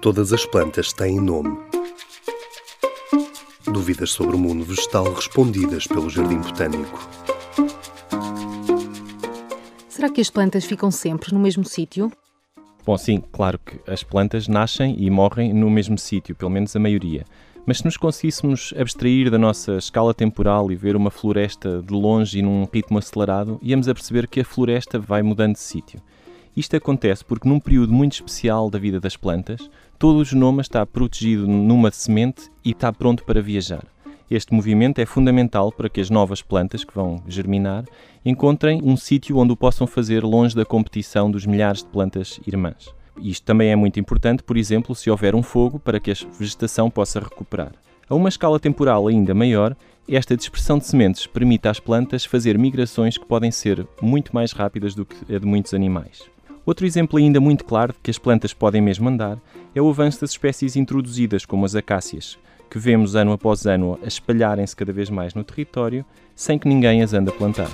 Todas as plantas têm nome. Dúvidas sobre o mundo vegetal respondidas pelo Jardim Botânico. Será que as plantas ficam sempre no mesmo sítio? Bom, sim, claro que as plantas nascem e morrem no mesmo sítio, pelo menos a maioria. Mas se nos conseguíssemos abstrair da nossa escala temporal e ver uma floresta de longe e num ritmo acelerado, íamos a perceber que a floresta vai mudando de sítio. Isto acontece porque, num período muito especial da vida das plantas, todo o genoma está protegido numa semente e está pronto para viajar. Este movimento é fundamental para que as novas plantas que vão germinar encontrem um sítio onde o possam fazer longe da competição dos milhares de plantas irmãs. Isto também é muito importante, por exemplo, se houver um fogo para que a vegetação possa recuperar. A uma escala temporal ainda maior, esta dispersão de sementes permite às plantas fazer migrações que podem ser muito mais rápidas do que a de muitos animais. Outro exemplo ainda muito claro de que as plantas podem mesmo andar é o avanço das espécies introduzidas, como as acácias, que vemos ano após ano a espalharem-se cada vez mais no território, sem que ninguém as ande a plantar.